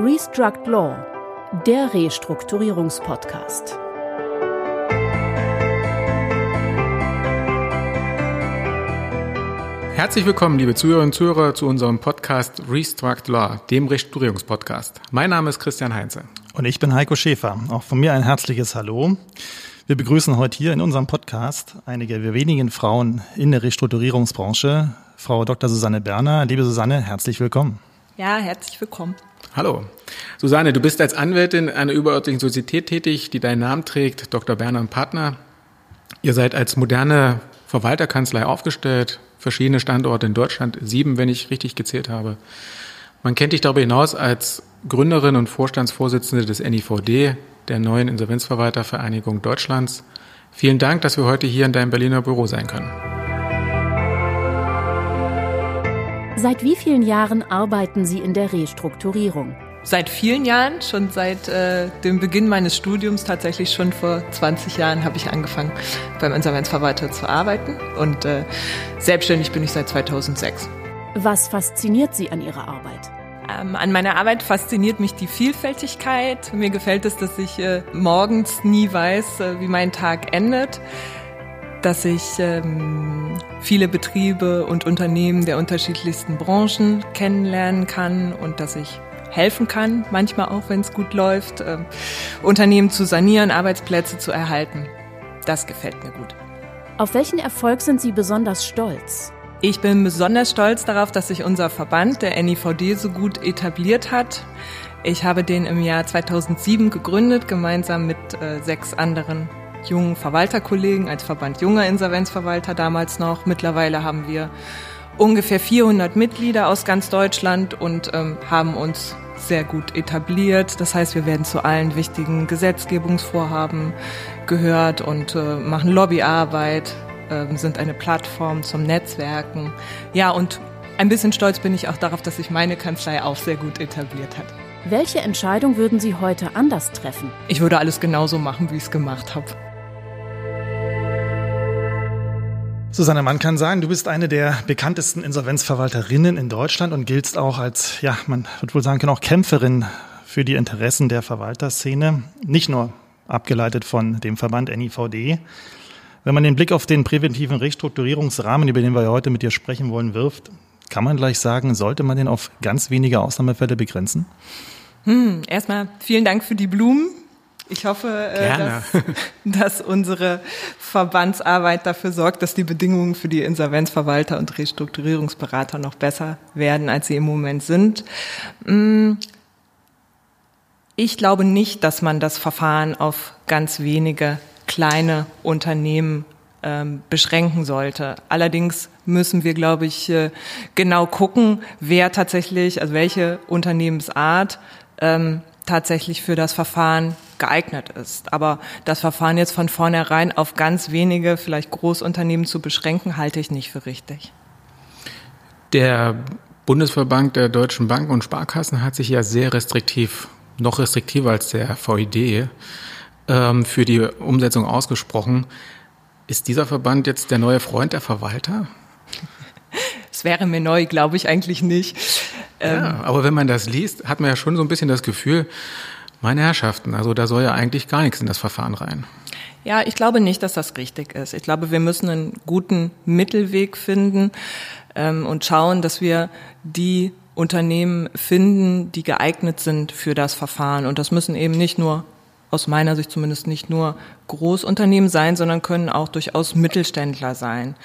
Restruct Law, der Restrukturierungspodcast. Herzlich willkommen, liebe Zuhörerinnen und Zuhörer, zu unserem Podcast Restruct Law, dem Restrukturierungspodcast. Mein Name ist Christian Heinze. Und ich bin Heiko Schäfer. Auch von mir ein herzliches Hallo. Wir begrüßen heute hier in unserem Podcast einige der wenigen Frauen in der Restrukturierungsbranche, Frau Dr. Susanne Berner. Liebe Susanne, herzlich willkommen. Ja, herzlich willkommen. Hallo. Susanne, du bist als Anwältin einer überörtlichen Sozietät tätig, die deinen Namen trägt, Dr. Berner und Partner. Ihr seid als moderne Verwalterkanzlei aufgestellt, verschiedene Standorte in Deutschland, sieben, wenn ich richtig gezählt habe. Man kennt dich darüber hinaus als Gründerin und Vorstandsvorsitzende des NIVD, der neuen Insolvenzverwaltervereinigung Deutschlands. Vielen Dank, dass wir heute hier in deinem Berliner Büro sein können. Seit wie vielen Jahren arbeiten Sie in der Restrukturierung? Seit vielen Jahren, schon seit äh, dem Beginn meines Studiums, tatsächlich schon vor 20 Jahren, habe ich angefangen, beim Insolvenzverwalter zu arbeiten. Und äh, selbstständig bin ich seit 2006. Was fasziniert Sie an Ihrer Arbeit? Ähm, an meiner Arbeit fasziniert mich die Vielfältigkeit. Mir gefällt es, dass ich äh, morgens nie weiß, äh, wie mein Tag endet dass ich ähm, viele Betriebe und Unternehmen der unterschiedlichsten Branchen kennenlernen kann und dass ich helfen kann, manchmal auch, wenn es gut läuft, äh, Unternehmen zu sanieren, Arbeitsplätze zu erhalten. Das gefällt mir gut. Auf welchen Erfolg sind Sie besonders stolz? Ich bin besonders stolz darauf, dass sich unser Verband, der NIVD, so gut etabliert hat. Ich habe den im Jahr 2007 gegründet, gemeinsam mit äh, sechs anderen jungen Verwalterkollegen als Verband junger Insolvenzverwalter damals noch. Mittlerweile haben wir ungefähr 400 Mitglieder aus ganz Deutschland und ähm, haben uns sehr gut etabliert. Das heißt, wir werden zu allen wichtigen Gesetzgebungsvorhaben gehört und äh, machen Lobbyarbeit, äh, sind eine Plattform zum Netzwerken. Ja, und ein bisschen stolz bin ich auch darauf, dass sich meine Kanzlei auch sehr gut etabliert hat. Welche Entscheidung würden Sie heute anders treffen? Ich würde alles genauso machen, wie ich es gemacht habe. Susanne, man kann sagen, du bist eine der bekanntesten Insolvenzverwalterinnen in Deutschland und giltst auch als, ja, man wird wohl sagen können, auch Kämpferin für die Interessen der Verwalterszene. Nicht nur abgeleitet von dem Verband NIVD. Wenn man den Blick auf den präventiven Restrukturierungsrahmen, über den wir heute mit dir sprechen wollen, wirft, kann man gleich sagen, sollte man den auf ganz wenige Ausnahmefälle begrenzen? Hm, erstmal vielen Dank für die Blumen. Ich hoffe, äh, dass, dass, unsere Verbandsarbeit dafür sorgt, dass die Bedingungen für die Insolvenzverwalter und Restrukturierungsberater noch besser werden, als sie im Moment sind. Hm, ich glaube nicht, dass man das Verfahren auf ganz wenige kleine Unternehmen ähm, beschränken sollte. Allerdings müssen wir, glaube ich, äh, genau gucken, wer tatsächlich, also welche Unternehmensart ähm, tatsächlich für das Verfahren geeignet ist. Aber das Verfahren jetzt von vornherein auf ganz wenige, vielleicht Großunternehmen zu beschränken, halte ich nicht für richtig. Der Bundesverband der deutschen Banken und Sparkassen hat sich ja sehr restriktiv, noch restriktiver als der VID, ähm, für die Umsetzung ausgesprochen. Ist dieser Verband jetzt der neue Freund der Verwalter? Es wäre mir neu, glaube ich eigentlich nicht. Ja, ähm, aber wenn man das liest, hat man ja schon so ein bisschen das Gefühl, meine Herrschaften, also da soll ja eigentlich gar nichts in das Verfahren rein. Ja, ich glaube nicht, dass das richtig ist. Ich glaube, wir müssen einen guten Mittelweg finden ähm, und schauen, dass wir die Unternehmen finden, die geeignet sind für das Verfahren. Und das müssen eben nicht nur aus meiner Sicht zumindest nicht nur Großunternehmen sein, sondern können auch durchaus Mittelständler sein.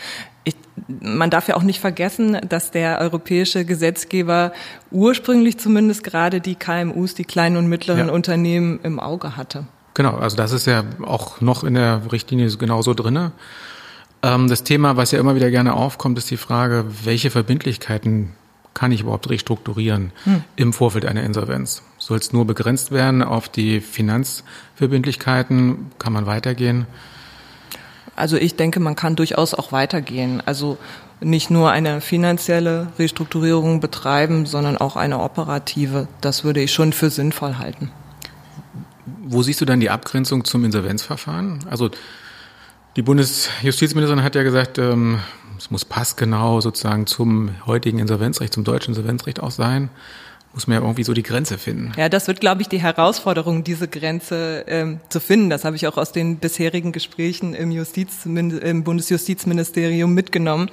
Ich, man darf ja auch nicht vergessen, dass der europäische Gesetzgeber ursprünglich zumindest gerade die KMUs, die kleinen und mittleren ja. Unternehmen im Auge hatte. Genau, also das ist ja auch noch in der Richtlinie genauso drinne. Ähm, das Thema, was ja immer wieder gerne aufkommt, ist die Frage, welche Verbindlichkeiten kann ich überhaupt restrukturieren hm. im Vorfeld einer Insolvenz? Soll es nur begrenzt werden auf die Finanzverbindlichkeiten? Kann man weitergehen? Also ich denke, man kann durchaus auch weitergehen. Also nicht nur eine finanzielle Restrukturierung betreiben, sondern auch eine operative. Das würde ich schon für sinnvoll halten. Wo siehst du dann die Abgrenzung zum Insolvenzverfahren? Also die Bundesjustizministerin hat ja gesagt, ähm, es muss passgenau sozusagen zum heutigen Insolvenzrecht, zum deutschen Insolvenzrecht auch sein. muss man ja irgendwie so die Grenze finden. Ja, das wird, glaube ich, die Herausforderung, diese Grenze ähm, zu finden. Das habe ich auch aus den bisherigen Gesprächen im, Justiz, im Bundesjustizministerium mitgenommen,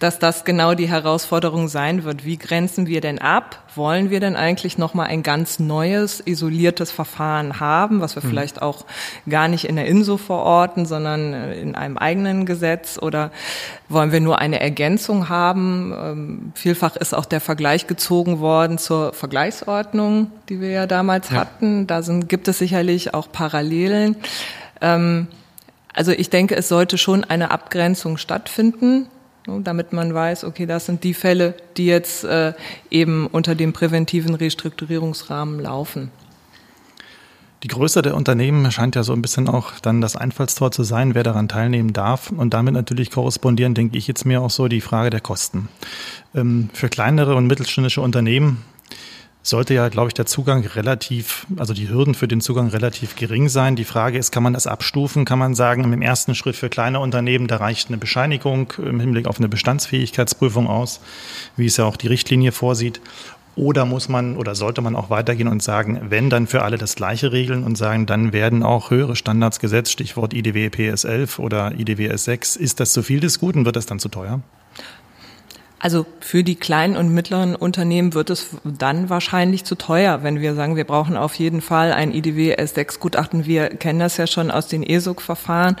dass das genau die Herausforderung sein wird. Wie grenzen wir denn ab? Wollen wir denn eigentlich nochmal ein ganz neues, isoliertes Verfahren haben, was wir mhm. vielleicht auch gar nicht in der INSO verorten, sondern äh, in einem eigenen Gesetz? Oder wollen wir nur eine Ergänzung haben? Ähm, vielfach ist auch der Vergleich gezogen worden zur Vergleichsordnung, die wir ja damals ja. hatten. Da sind, gibt es sicherlich auch Parallelen. Ähm, also ich denke, es sollte schon eine Abgrenzung stattfinden, damit man weiß, okay, das sind die Fälle, die jetzt äh, eben unter dem präventiven Restrukturierungsrahmen laufen. Die Größe der Unternehmen scheint ja so ein bisschen auch dann das Einfallstor zu sein, wer daran teilnehmen darf. Und damit natürlich korrespondieren, denke ich jetzt mir auch so die Frage der Kosten. Ähm, für kleinere und mittelständische Unternehmen sollte ja, glaube ich, der Zugang relativ, also die Hürden für den Zugang relativ gering sein. Die Frage ist, kann man das abstufen? Kann man sagen, im ersten Schritt für kleine Unternehmen, da reicht eine Bescheinigung im Hinblick auf eine Bestandsfähigkeitsprüfung aus, wie es ja auch die Richtlinie vorsieht? Oder muss man oder sollte man auch weitergehen und sagen, wenn dann für alle das gleiche regeln und sagen, dann werden auch höhere Standards gesetzt, Stichwort IDW PS 11 oder IDW S 6. Ist das zu viel des Guten? Wird das dann zu teuer? Also für die kleinen und mittleren Unternehmen wird es dann wahrscheinlich zu teuer, wenn wir sagen, wir brauchen auf jeden Fall ein IDW S6-Gutachten. Wir kennen das ja schon aus den ESOG-Verfahren.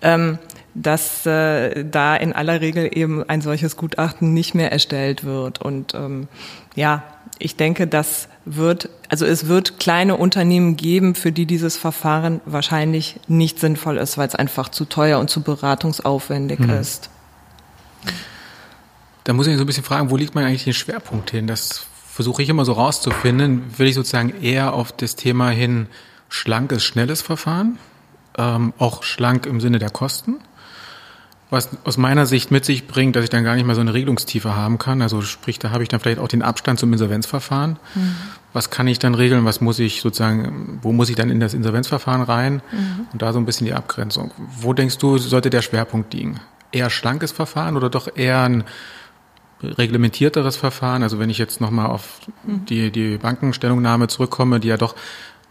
Ähm, dass äh, da in aller Regel eben ein solches Gutachten nicht mehr erstellt wird. Und ähm, ja, ich denke, das wird, also es wird kleine Unternehmen geben, für die dieses Verfahren wahrscheinlich nicht sinnvoll ist, weil es einfach zu teuer und zu beratungsaufwendig mhm. ist. Da muss ich so ein bisschen fragen, wo liegt man eigentlich den Schwerpunkt hin? Das versuche ich immer so rauszufinden. Will ich sozusagen eher auf das Thema hin schlankes, schnelles Verfahren, ähm, auch schlank im Sinne der Kosten? was aus meiner Sicht mit sich bringt, dass ich dann gar nicht mehr so eine Regelungstiefe haben kann. Also sprich, da habe ich dann vielleicht auch den Abstand zum Insolvenzverfahren. Mhm. Was kann ich dann regeln? Was muss ich sozusagen, wo muss ich dann in das Insolvenzverfahren rein? Mhm. Und da so ein bisschen die Abgrenzung. Wo denkst du, sollte der Schwerpunkt liegen? Eher schlankes Verfahren oder doch eher ein reglementierteres Verfahren. Also wenn ich jetzt nochmal auf die, die Bankenstellungnahme zurückkomme, die ja doch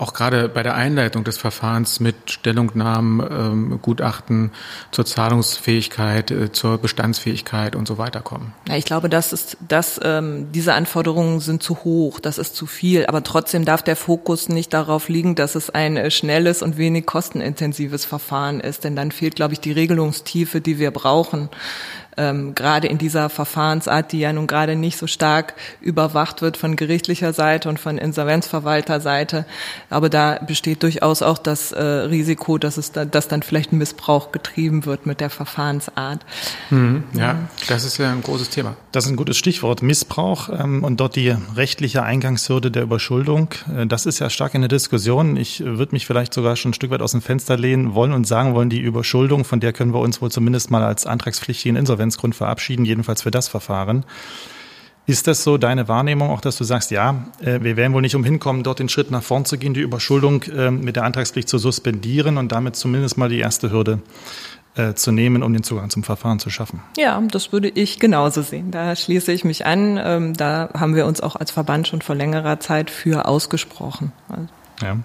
auch gerade bei der Einleitung des Verfahrens mit Stellungnahmen, ähm, Gutachten zur Zahlungsfähigkeit, äh, zur Bestandsfähigkeit und so weiter kommen. Ja, ich glaube, das ist, dass ähm, diese Anforderungen sind zu hoch, das ist zu viel. Aber trotzdem darf der Fokus nicht darauf liegen, dass es ein äh, schnelles und wenig kostenintensives Verfahren ist, denn dann fehlt, glaube ich, die Regelungstiefe, die wir brauchen ähm, gerade in dieser Verfahrensart, die ja nun gerade nicht so stark überwacht wird von gerichtlicher Seite und von Insolvenzverwalterseite. Aber da besteht durchaus auch das äh, Risiko, dass es da, dass dann vielleicht ein Missbrauch getrieben wird mit der Verfahrensart. Mhm, ja, das ist ja ein großes Thema. Das ist ein gutes Stichwort, Missbrauch ähm, und dort die rechtliche Eingangshürde der Überschuldung. Äh, das ist ja stark in der Diskussion. Ich würde mich vielleicht sogar schon ein Stück weit aus dem Fenster lehnen wollen und sagen wollen, die Überschuldung, von der können wir uns wohl zumindest mal als antragspflichtigen Insolvenz Insolvenzgrund verabschieden, jedenfalls für das Verfahren. Ist das so deine Wahrnehmung, auch dass du sagst, ja, äh, wir werden wohl nicht umhin kommen, dort den Schritt nach vorn zu gehen, die Überschuldung ähm, mit der Antragspflicht zu suspendieren und damit zumindest mal die erste Hürde äh, zu nehmen, um den Zugang zum Verfahren zu schaffen? Ja, das würde ich genauso sehen. Da schließe ich mich an. Ähm, da haben wir uns auch als Verband schon vor längerer Zeit für ausgesprochen. Ja.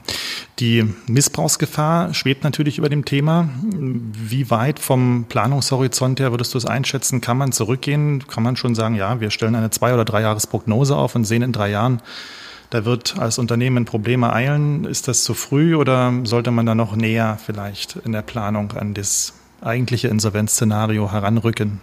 Die Missbrauchsgefahr schwebt natürlich über dem Thema. Wie weit vom Planungshorizont her würdest du es einschätzen? Kann man zurückgehen? Kann man schon sagen, ja, wir stellen eine zwei- oder drei Jahresprognose auf und sehen in drei Jahren, da wird als Unternehmen Probleme eilen. Ist das zu früh oder sollte man da noch näher vielleicht in der Planung an das eigentliche Insolvenzszenario heranrücken?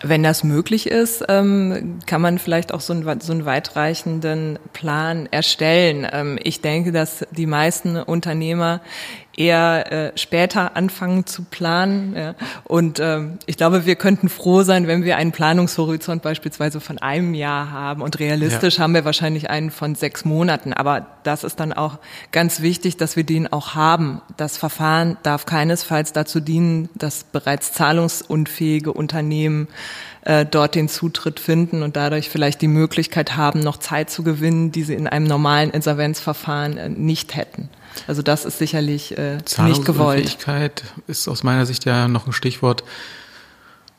Wenn das möglich ist, ähm, kann man vielleicht auch so einen, so einen weitreichenden Plan erstellen. Ähm, ich denke, dass die meisten Unternehmer eher äh, später anfangen zu planen. Ja. Und ähm, ich glaube, wir könnten froh sein, wenn wir einen Planungshorizont beispielsweise von einem Jahr haben. Und realistisch ja. haben wir wahrscheinlich einen von sechs Monaten. Aber das ist dann auch ganz wichtig, dass wir den auch haben. Das Verfahren darf keinesfalls dazu dienen, dass bereits zahlungsunfähige Unternehmen äh, dort den Zutritt finden und dadurch vielleicht die Möglichkeit haben, noch Zeit zu gewinnen, die sie in einem normalen Insolvenzverfahren äh, nicht hätten. Also das ist sicherlich äh, nicht gewollt. ist aus meiner Sicht ja noch ein Stichwort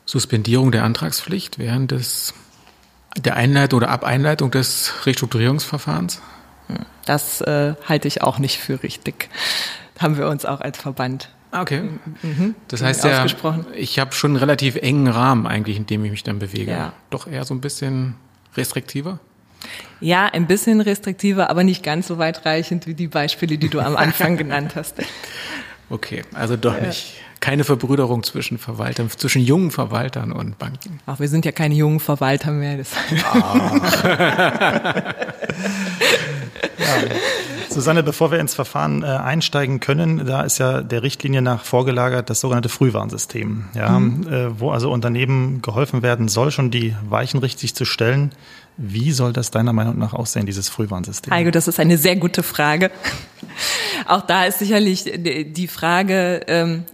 Suspendierung der Antragspflicht während des Der Einleitung oder Abeinleitung des Restrukturierungsverfahrens? Das äh, halte ich auch nicht für richtig. Haben wir uns auch als Verband Ah, okay. Mhm. Das heißt ja, ich habe schon einen relativ engen Rahmen eigentlich, in dem ich mich dann bewege. Ja. Doch eher so ein bisschen restriktiver? Ja, ein bisschen restriktiver, aber nicht ganz so weitreichend wie die Beispiele, die du am Anfang genannt hast. Okay, also doch ja. nicht. Keine Verbrüderung zwischen Verwaltern, zwischen jungen Verwaltern und Banken. Ach, wir sind ja keine jungen Verwalter mehr. Ah. ja. Susanne, bevor wir ins Verfahren äh, einsteigen können, da ist ja der Richtlinie nach vorgelagert das sogenannte Frühwarnsystem, ja, mhm. äh, wo also Unternehmen geholfen werden soll, schon die Weichen richtig zu stellen. Wie soll das deiner Meinung nach aussehen, dieses Frühwarnsystem? Heiko, das ist eine sehr gute Frage. Auch da ist sicherlich die Frage, ähm,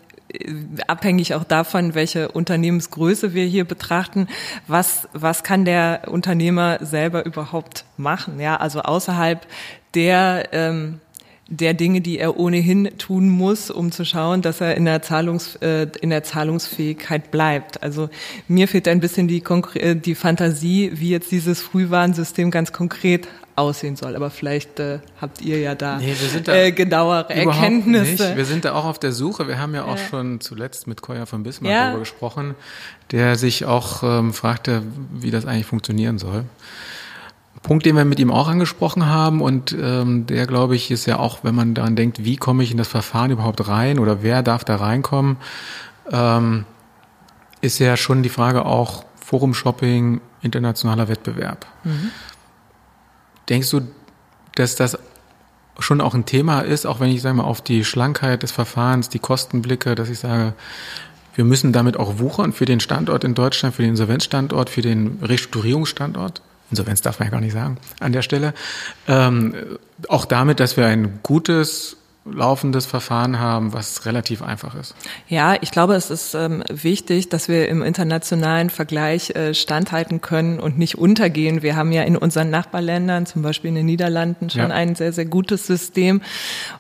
abhängig auch davon, welche Unternehmensgröße wir hier betrachten, was, was kann der Unternehmer selber überhaupt machen? Ja, also außerhalb der, ähm, der Dinge, die er ohnehin tun muss, um zu schauen, dass er in der, Zahlungs, äh, in der Zahlungsfähigkeit bleibt. Also mir fehlt ein bisschen die, äh, die Fantasie, wie jetzt dieses Frühwarnsystem ganz konkret aussehen soll. Aber vielleicht äh, habt ihr ja da, nee, da äh, genauere Erkenntnisse. Nicht. Wir sind da auch auf der Suche. Wir haben ja auch ja. schon zuletzt mit Koya von Bismarck ja. darüber gesprochen, der sich auch ähm, fragte, wie das eigentlich funktionieren soll. Punkt, den wir mit ihm auch angesprochen haben und ähm, der, glaube ich, ist ja auch, wenn man daran denkt, wie komme ich in das Verfahren überhaupt rein oder wer darf da reinkommen, ähm, ist ja schon die Frage auch Forum-Shopping, internationaler Wettbewerb. Mhm. Denkst du, dass das schon auch ein Thema ist, auch wenn ich sage mal auf die Schlankheit des Verfahrens, die Kosten blicke, dass ich sage, wir müssen damit auch wuchern für den Standort in Deutschland, für den Insolvenzstandort, für den Restrukturierungsstandort? Insolvenz darf man ja gar nicht sagen an der Stelle. Ähm, auch damit, dass wir ein gutes laufendes Verfahren haben, was relativ einfach ist. Ja, ich glaube, es ist ähm, wichtig, dass wir im internationalen Vergleich äh, standhalten können und nicht untergehen. Wir haben ja in unseren Nachbarländern, zum Beispiel in den Niederlanden, schon ja. ein sehr, sehr gutes System.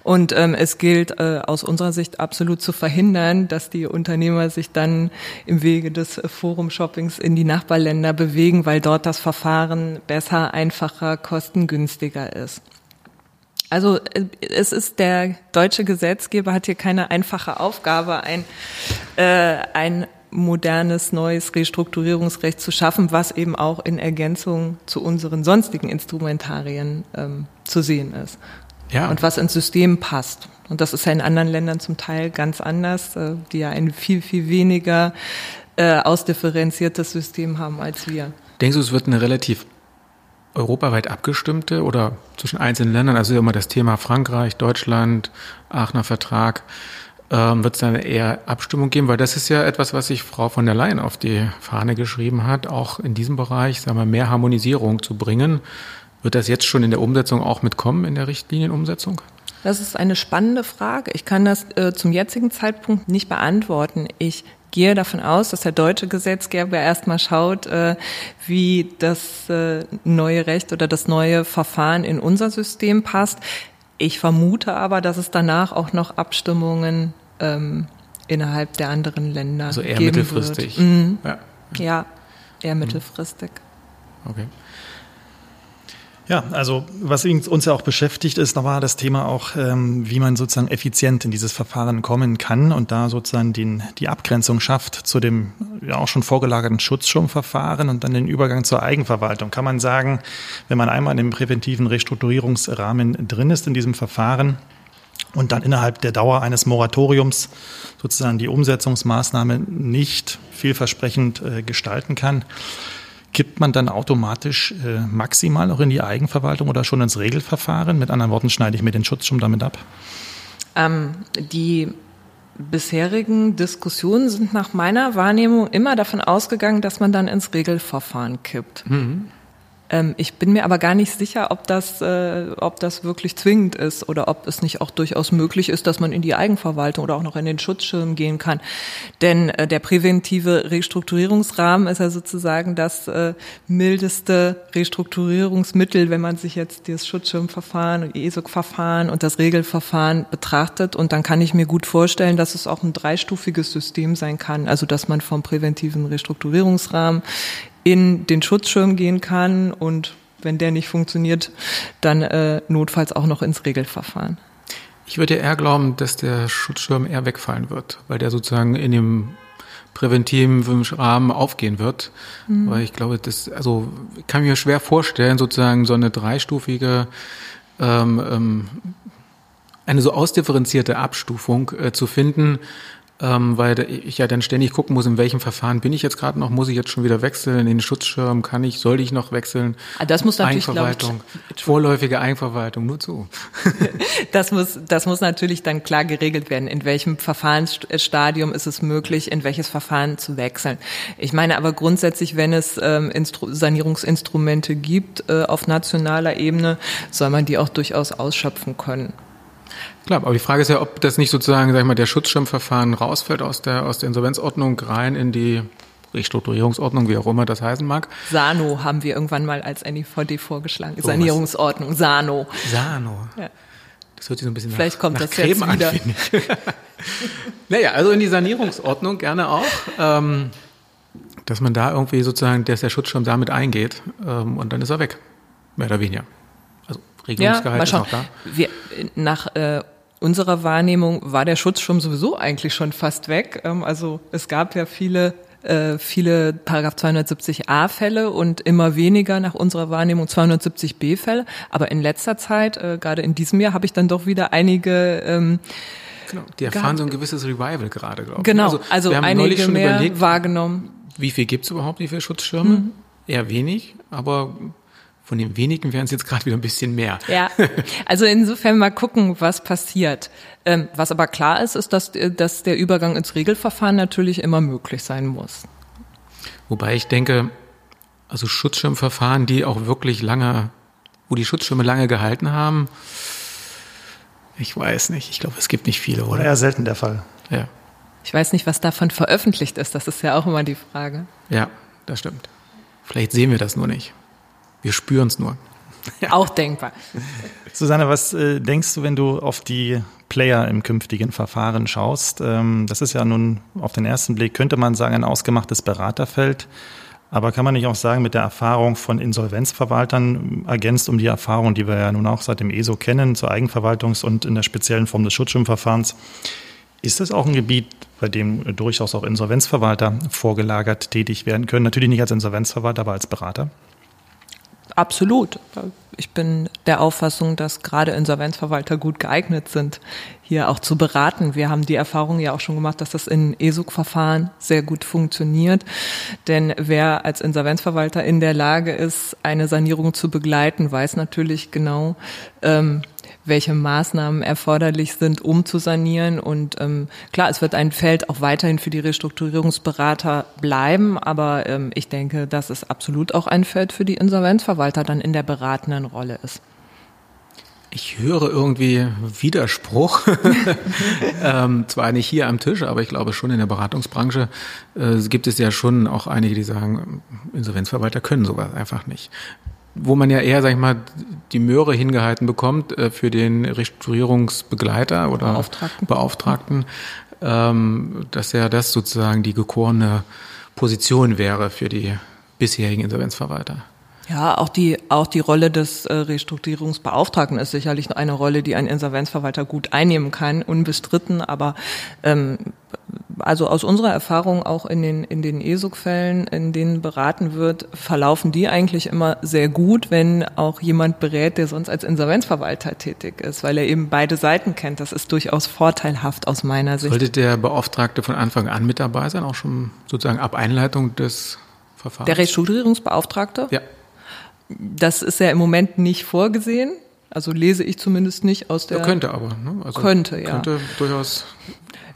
Und ähm, es gilt äh, aus unserer Sicht absolut zu verhindern, dass die Unternehmer sich dann im Wege des Forum-Shoppings in die Nachbarländer bewegen, weil dort das Verfahren besser, einfacher, kostengünstiger ist. Also äh, es ist der deutsche Gesetzgeber hat hier keine einfache Aufgabe, ein, äh, ein modernes neues Restrukturierungsrecht zu schaffen, was eben auch in Ergänzung zu unseren sonstigen Instrumentarien ähm, zu sehen ist. Ja. Und was ins System passt. Und das ist ja in anderen Ländern zum Teil ganz anders, äh, die ja ein viel, viel weniger äh, ausdifferenziertes System haben als wir. Denkst du, es wird eine relativ europaweit abgestimmte oder zwischen einzelnen Ländern, also immer das Thema Frankreich, Deutschland, Aachener Vertrag, ähm, wird es dann eher Abstimmung geben, weil das ist ja etwas, was sich Frau von der Leyen auf die Fahne geschrieben hat, auch in diesem Bereich, sagen wir, mehr Harmonisierung zu bringen. Wird das jetzt schon in der Umsetzung auch mitkommen, in der Richtlinienumsetzung? Das ist eine spannende Frage. Ich kann das äh, zum jetzigen Zeitpunkt nicht beantworten. Ich gehe davon aus, dass der deutsche Gesetzgeber erstmal schaut, äh, wie das äh, neue Recht oder das neue Verfahren in unser System passt. Ich vermute aber, dass es danach auch noch Abstimmungen ähm, innerhalb der anderen Länder also eher geben mittelfristig. Wird. Mhm. Ja. ja, eher mittelfristig. Okay. Ja, also was uns ja auch beschäftigt, ist nochmal das Thema auch, ähm, wie man sozusagen effizient in dieses Verfahren kommen kann und da sozusagen den, die Abgrenzung schafft zu dem ja auch schon vorgelagerten Schutzschirmverfahren und dann den Übergang zur Eigenverwaltung. Kann man sagen, wenn man einmal in dem präventiven Restrukturierungsrahmen drin ist in diesem Verfahren, und dann innerhalb der Dauer eines Moratoriums sozusagen die Umsetzungsmaßnahme nicht vielversprechend äh, gestalten kann, Kippt man dann automatisch äh, maximal auch in die Eigenverwaltung oder schon ins Regelverfahren? Mit anderen Worten, schneide ich mir den Schutz schon damit ab? Ähm, die bisherigen Diskussionen sind nach meiner Wahrnehmung immer davon ausgegangen, dass man dann ins Regelverfahren kippt. Mhm. Ähm, ich bin mir aber gar nicht sicher, ob das, äh, ob das wirklich zwingend ist oder ob es nicht auch durchaus möglich ist, dass man in die Eigenverwaltung oder auch noch in den Schutzschirm gehen kann. Denn äh, der präventive Restrukturierungsrahmen ist ja sozusagen das äh, mildeste Restrukturierungsmittel, wenn man sich jetzt das Schutzschirmverfahren und ESOC-Verfahren und das Regelverfahren betrachtet. Und dann kann ich mir gut vorstellen, dass es auch ein dreistufiges System sein kann. Also dass man vom präventiven Restrukturierungsrahmen in den Schutzschirm gehen kann und wenn der nicht funktioniert, dann äh, notfalls auch noch ins Regelverfahren. Ich würde eher glauben, dass der Schutzschirm eher wegfallen wird, weil der sozusagen in dem präventiven Rahmen aufgehen wird. Mhm. Weil ich glaube, das, also ich kann mir schwer vorstellen, sozusagen so eine dreistufige ähm, ähm, eine so ausdifferenzierte Abstufung äh, zu finden, ähm, weil ich ja dann ständig gucken muss, in welchem Verfahren bin ich jetzt gerade noch, muss ich jetzt schon wieder wechseln, in den Schutzschirm kann ich, soll ich noch wechseln? Ah, das muss natürlich, Eigenverwaltung, ich, vorläufige Eigenverwaltung, nur zu. das muss, das muss natürlich dann klar geregelt werden, in welchem Verfahrensstadium ist es möglich, in welches Verfahren zu wechseln. Ich meine aber grundsätzlich, wenn es ähm, Instru Sanierungsinstrumente gibt äh, auf nationaler Ebene, soll man die auch durchaus ausschöpfen können. Klar, aber die Frage ist ja, ob das nicht sozusagen, sag ich mal, der Schutzschirmverfahren rausfällt aus der, aus der Insolvenzordnung rein in die Restrukturierungsordnung, wie auch immer das heißen mag. Sano haben wir irgendwann mal als NIVD vorgeschlagen. Oh, Sanierungsordnung, Sano. Sano. Ja. Das hört sich so ein bisschen Vielleicht nach, kommt nach das Creme jetzt wieder. an, naja, also in die Sanierungsordnung gerne auch. Ähm, dass man da irgendwie sozusagen, dass der Schutzschirm damit eingeht ähm, und dann ist er weg. Mehr oder weniger. Regelungsgehalt ja, ist auch da. Wir, nach äh, unserer Wahrnehmung war der Schutzschirm sowieso eigentlich schon fast weg. Ähm, also es gab ja viele äh, viele Paragraph 270a Fälle und immer weniger nach unserer Wahrnehmung 270b Fälle. Aber in letzter Zeit, äh, gerade in diesem Jahr, habe ich dann doch wieder einige ähm, Genau, die erfahren so ein gewisses Revival gerade, glaube ich. Genau, also, also wir haben einige schon mehr überlegt, wahrgenommen. Wie viel gibt es überhaupt, wie viele Schutzschirme? Mhm. Eher wenig, aber von den wenigen wären es jetzt gerade wieder ein bisschen mehr. Ja, also insofern mal gucken, was passiert. Ähm, was aber klar ist, ist, dass, äh, dass der Übergang ins Regelverfahren natürlich immer möglich sein muss. Wobei ich denke, also Schutzschirmverfahren, die auch wirklich lange, wo die Schutzschirme lange gehalten haben, ich weiß nicht. Ich glaube, es gibt nicht viele, oder? Eher selten der Fall. Ja. Ich weiß nicht, was davon veröffentlicht ist. Das ist ja auch immer die Frage. Ja, das stimmt. Vielleicht sehen wir das nur nicht. Wir spüren es nur. Auch denkbar. Susanne, was äh, denkst du, wenn du auf die Player im künftigen Verfahren schaust? Ähm, das ist ja nun auf den ersten Blick, könnte man sagen, ein ausgemachtes Beraterfeld. Aber kann man nicht auch sagen, mit der Erfahrung von Insolvenzverwaltern ergänzt um die Erfahrung, die wir ja nun auch seit dem ESO kennen, zur Eigenverwaltungs- und in der speziellen Form des Schutzschirmverfahrens, ist das auch ein Gebiet, bei dem durchaus auch Insolvenzverwalter vorgelagert tätig werden können? Natürlich nicht als Insolvenzverwalter, aber als Berater? Absolut. Ich bin der Auffassung, dass gerade Insolvenzverwalter gut geeignet sind, hier auch zu beraten. Wir haben die Erfahrung ja auch schon gemacht, dass das in ESUG-Verfahren sehr gut funktioniert. Denn wer als Insolvenzverwalter in der Lage ist, eine Sanierung zu begleiten, weiß natürlich genau, ähm, welche Maßnahmen erforderlich sind, um zu sanieren. Und ähm, klar, es wird ein Feld auch weiterhin für die Restrukturierungsberater bleiben, aber ähm, ich denke, dass es absolut auch ein Feld für die Insolvenzverwalter dann in der beratenden Rolle ist. Ich höre irgendwie Widerspruch. ähm, zwar nicht hier am Tisch, aber ich glaube schon in der Beratungsbranche äh, gibt es ja schon auch einige, die sagen, Insolvenzverwalter können sowas einfach nicht wo man ja eher, sag ich mal, die Möhre hingehalten bekommt äh, für den Restrukturierungsbegleiter oder Beauftragten, Beauftragten ähm, dass ja das sozusagen die gekorene Position wäre für die bisherigen Insolvenzverwalter. Ja, auch die, auch die Rolle des äh, Restrukturierungsbeauftragten ist sicherlich eine Rolle, die ein Insolvenzverwalter gut einnehmen kann, unbestritten. Aber ähm, also aus unserer Erfahrung auch in den, in den ESUG-Fällen, in denen beraten wird, verlaufen die eigentlich immer sehr gut, wenn auch jemand berät, der sonst als Insolvenzverwalter tätig ist, weil er eben beide Seiten kennt. Das ist durchaus vorteilhaft aus meiner Sicht. Sollte der Beauftragte von Anfang an mit dabei sein, auch schon sozusagen ab Einleitung des Verfahrens? Der Restrukturierungsbeauftragte? Ja. Das ist ja im Moment nicht vorgesehen. Also lese ich zumindest nicht aus der. Ja, könnte aber. Ne? Also könnte, ja. Könnte durchaus.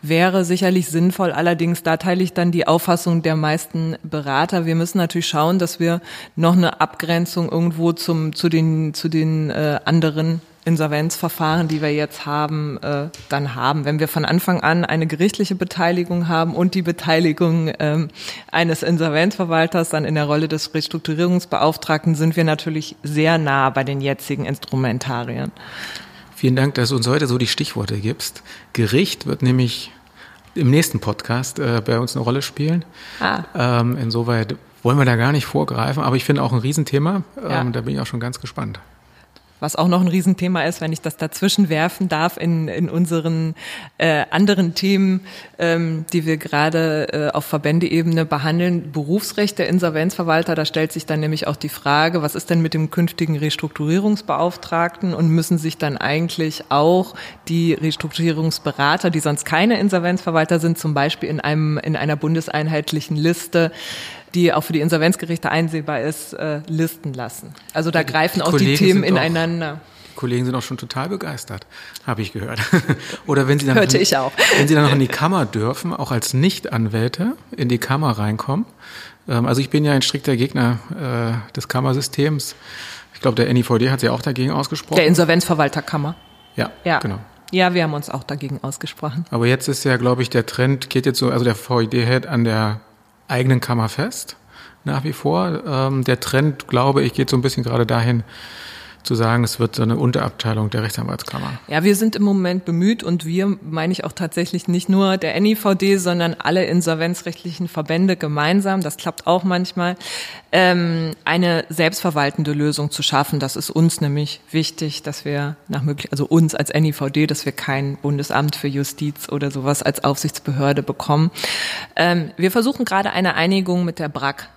Wäre sicherlich sinnvoll. Allerdings, da teile ich dann die Auffassung der meisten Berater. Wir müssen natürlich schauen, dass wir noch eine Abgrenzung irgendwo zum, zu den, zu den äh, anderen Insolvenzverfahren, die wir jetzt haben, äh, dann haben. Wenn wir von Anfang an eine gerichtliche Beteiligung haben und die Beteiligung ähm, eines Insolvenzverwalters dann in der Rolle des Restrukturierungsbeauftragten, sind wir natürlich sehr nah bei den jetzigen Instrumentarien. Vielen Dank, dass du uns heute so die Stichworte gibst. Gericht wird nämlich im nächsten Podcast äh, bei uns eine Rolle spielen. Ah. Ähm, insoweit wollen wir da gar nicht vorgreifen, aber ich finde auch ein Riesenthema. Ja. Ähm, da bin ich auch schon ganz gespannt. Was auch noch ein Riesenthema ist, wenn ich das dazwischen werfen darf in, in unseren äh, anderen Themen, ähm, die wir gerade äh, auf Verbändeebene behandeln. Berufsrecht der Insolvenzverwalter, da stellt sich dann nämlich auch die Frage, was ist denn mit dem künftigen Restrukturierungsbeauftragten und müssen sich dann eigentlich auch die Restrukturierungsberater, die sonst keine Insolvenzverwalter sind, zum Beispiel in einem in einer bundeseinheitlichen Liste die auch für die Insolvenzgerichte einsehbar ist, äh, listen lassen. Also da greifen die auch Kollegen die Themen ineinander. Auch, die Kollegen sind auch schon total begeistert, habe ich gehört. Oder wenn sie dann Hörte ich auch. wenn sie dann noch in die Kammer dürfen, auch als Nichtanwälte in die Kammer reinkommen. Ähm, also ich bin ja ein strikter Gegner äh, des Kammersystems. Ich glaube, der NIVD hat sich auch dagegen ausgesprochen. Der Insolvenzverwalterkammer. Ja, ja, genau. Ja, wir haben uns auch dagegen ausgesprochen. Aber jetzt ist ja, glaube ich, der Trend geht jetzt so, also der VID hält an der eigenen Kammer fest, nach wie vor. Ähm, der Trend, glaube ich, geht so ein bisschen gerade dahin, zu sagen, es wird so eine Unterabteilung der Rechtsanwaltskammer. Ja, wir sind im Moment bemüht und wir meine ich auch tatsächlich nicht nur der NIVD, sondern alle insolvenzrechtlichen Verbände gemeinsam, das klappt auch manchmal, ähm, eine selbstverwaltende Lösung zu schaffen. Das ist uns nämlich wichtig, dass wir nach möglich, also uns als NIVD, dass wir kein Bundesamt für Justiz oder sowas als Aufsichtsbehörde bekommen. Ähm, wir versuchen gerade eine Einigung mit der BRAC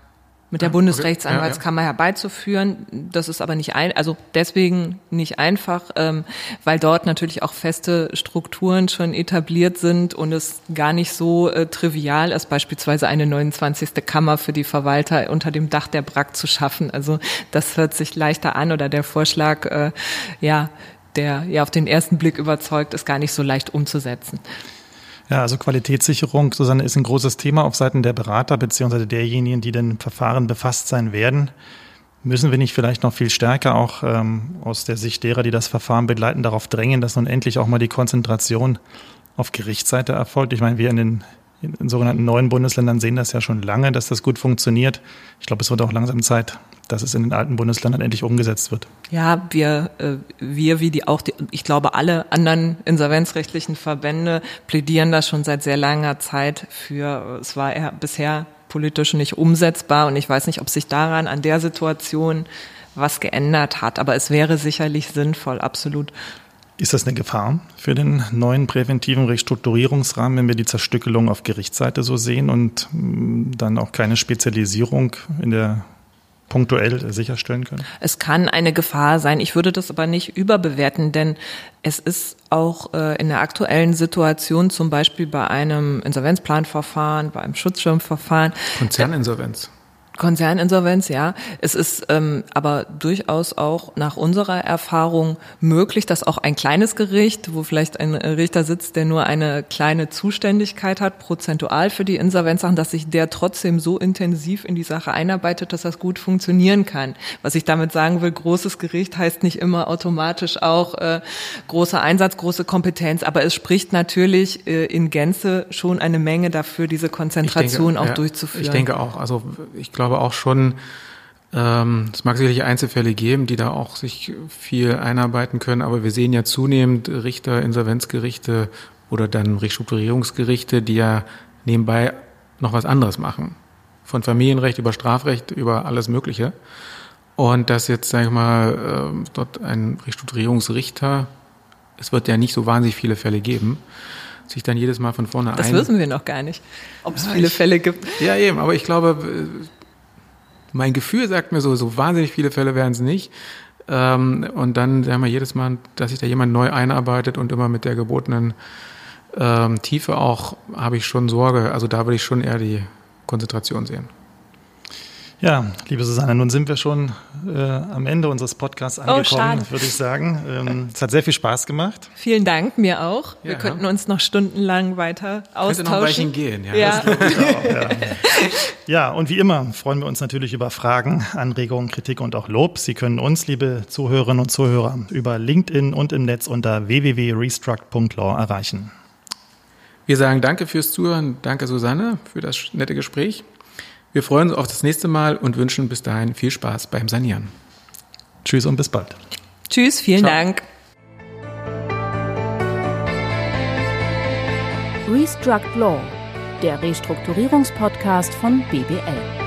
mit der Bundesrechtsanwaltskammer ja, ja. herbeizuführen. Das ist aber nicht ein, also deswegen nicht einfach, ähm, weil dort natürlich auch feste Strukturen schon etabliert sind und es gar nicht so äh, trivial ist, beispielsweise eine 29. Kammer für die Verwalter unter dem Dach der BRAC zu schaffen. Also das hört sich leichter an oder der Vorschlag, äh, ja, der ja auf den ersten Blick überzeugt, ist gar nicht so leicht umzusetzen. Ja, also Qualitätssicherung, Susanne, ist ein großes Thema auf Seiten der Berater beziehungsweise derjenigen, die den Verfahren befasst sein werden. Müssen wir nicht vielleicht noch viel stärker auch ähm, aus der Sicht derer, die das Verfahren begleiten, darauf drängen, dass nun endlich auch mal die Konzentration auf Gerichtsseite erfolgt? Ich meine, wir in den in, sogenannten neuen Bundesländern sehen das ja schon lange, dass das gut funktioniert. Ich glaube, es wird auch langsam Zeit, dass es in den alten Bundesländern endlich umgesetzt wird. Ja, wir, äh, wir wie die auch, die, ich glaube, alle anderen insolvenzrechtlichen Verbände plädieren das schon seit sehr langer Zeit für, es war eher bisher politisch nicht umsetzbar und ich weiß nicht, ob sich daran an der Situation was geändert hat, aber es wäre sicherlich sinnvoll, absolut. Ist das eine Gefahr für den neuen präventiven Restrukturierungsrahmen, wenn wir die Zerstückelung auf Gerichtsseite so sehen und mm, dann auch keine Spezialisierung in der punktuell sicherstellen können? Es kann eine Gefahr sein. Ich würde das aber nicht überbewerten, denn es ist auch äh, in der aktuellen Situation, zum Beispiel bei einem Insolvenzplanverfahren, bei einem Schutzschirmverfahren. Konzerninsolvenz. Konzerninsolvenz, ja. Es ist ähm, aber durchaus auch nach unserer Erfahrung möglich, dass auch ein kleines Gericht, wo vielleicht ein Richter sitzt, der nur eine kleine Zuständigkeit hat, prozentual für die Insolvenzsachen, dass sich der trotzdem so intensiv in die Sache einarbeitet, dass das gut funktionieren kann. Was ich damit sagen will, großes Gericht heißt nicht immer automatisch auch äh, großer Einsatz, große Kompetenz, aber es spricht natürlich äh, in Gänze schon eine Menge dafür, diese Konzentration denke, auch ja, durchzuführen. Ich denke auch, also ich glaube, glaube auch schon, ähm, es mag sicherlich Einzelfälle geben, die da auch sich viel einarbeiten können, aber wir sehen ja zunehmend Richter, Insolvenzgerichte oder dann Restrukturierungsgerichte, die ja nebenbei noch was anderes machen. Von Familienrecht über Strafrecht über alles Mögliche. Und dass jetzt, sag ich mal, äh, dort ein Restrukturierungsrichter, es wird ja nicht so wahnsinnig viele Fälle geben, sich dann jedes Mal von vorne das ein. Das wissen wir noch gar nicht, ob es ja, viele ich, Fälle gibt. Ja, eben, aber ich glaube, mein Gefühl sagt mir so, so wahnsinnig viele Fälle werden es nicht. Ähm, und dann sagen wir jedes Mal, dass sich da jemand neu einarbeitet und immer mit der gebotenen ähm, Tiefe auch, habe ich schon Sorge. Also da würde ich schon eher die Konzentration sehen. Ja, liebe Susanne, nun sind wir schon äh, am Ende unseres Podcasts oh, angekommen, oh, würde ich sagen. Ähm, es hat sehr viel Spaß gemacht. Vielen Dank, mir auch. Wir ja. könnten uns noch stundenlang weiter austauschen. Könnte noch gehen, ja. Ja. Auch, ja. ja, und wie immer freuen wir uns natürlich über Fragen, Anregungen, Kritik und auch Lob. Sie können uns, liebe Zuhörerinnen und Zuhörer, über LinkedIn und im Netz unter www.restruct.law erreichen. Wir sagen danke fürs Zuhören, danke Susanne für das nette Gespräch. Wir freuen uns auf das nächste Mal und wünschen bis dahin viel Spaß beim Sanieren. Tschüss und bis bald. Tschüss, vielen Ciao. Dank. Restruct Law, der Restrukturierungspodcast von BBL.